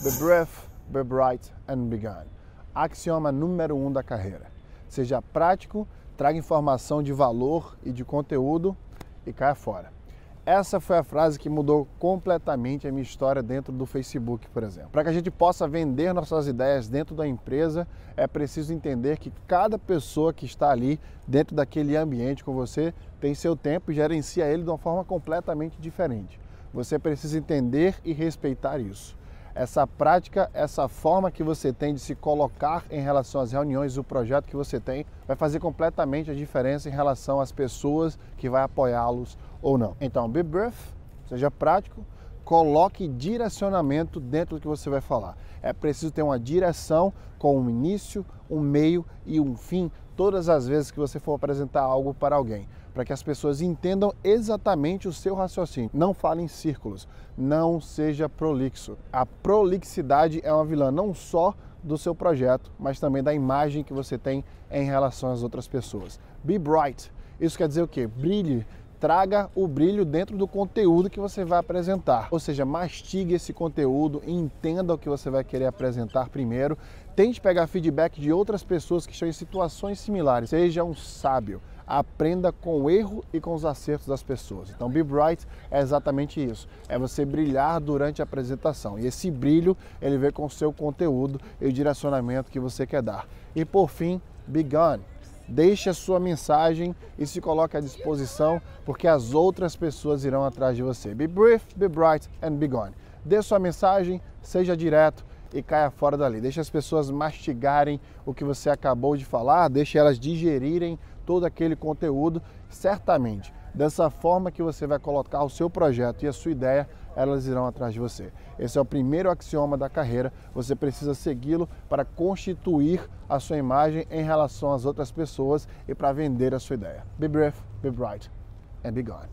Be brief, be bright and be gone. Axioma número um da carreira. Seja prático, traga informação de valor e de conteúdo e caia fora. Essa foi a frase que mudou completamente a minha história dentro do Facebook, por exemplo. Para que a gente possa vender nossas ideias dentro da empresa, é preciso entender que cada pessoa que está ali dentro daquele ambiente com você tem seu tempo e gerencia ele de uma forma completamente diferente. Você precisa entender e respeitar isso. Essa prática, essa forma que você tem de se colocar em relação às reuniões, o projeto que você tem, vai fazer completamente a diferença em relação às pessoas que vai apoiá-los ou não. Então, be brief, seja prático, coloque direcionamento dentro do que você vai falar. É preciso ter uma direção com um início, um meio e um fim todas as vezes que você for apresentar algo para alguém, para que as pessoas entendam exatamente o seu raciocínio. Não fale em círculos, não seja prolixo. A prolixidade é uma vilã não só do seu projeto, mas também da imagem que você tem em relação às outras pessoas. Be bright. Isso quer dizer o quê? Brilhe traga o brilho dentro do conteúdo que você vai apresentar. Ou seja, mastigue esse conteúdo, entenda o que você vai querer apresentar primeiro, tente pegar feedback de outras pessoas que estão em situações similares. Seja um sábio, aprenda com o erro e com os acertos das pessoas. Então, Be Bright é exatamente isso, é você brilhar durante a apresentação. E esse brilho, ele vem com o seu conteúdo e o direcionamento que você quer dar. E por fim, Be Gone Deixe a sua mensagem e se coloque à disposição, porque as outras pessoas irão atrás de você. Be brief, be bright and be gone. Dê sua mensagem, seja direto e caia fora dali. Deixe as pessoas mastigarem o que você acabou de falar, deixe elas digerirem todo aquele conteúdo. Certamente Dessa forma que você vai colocar o seu projeto e a sua ideia, elas irão atrás de você. Esse é o primeiro axioma da carreira, você precisa segui-lo para constituir a sua imagem em relação às outras pessoas e para vender a sua ideia. Be brief, be bright and be gone.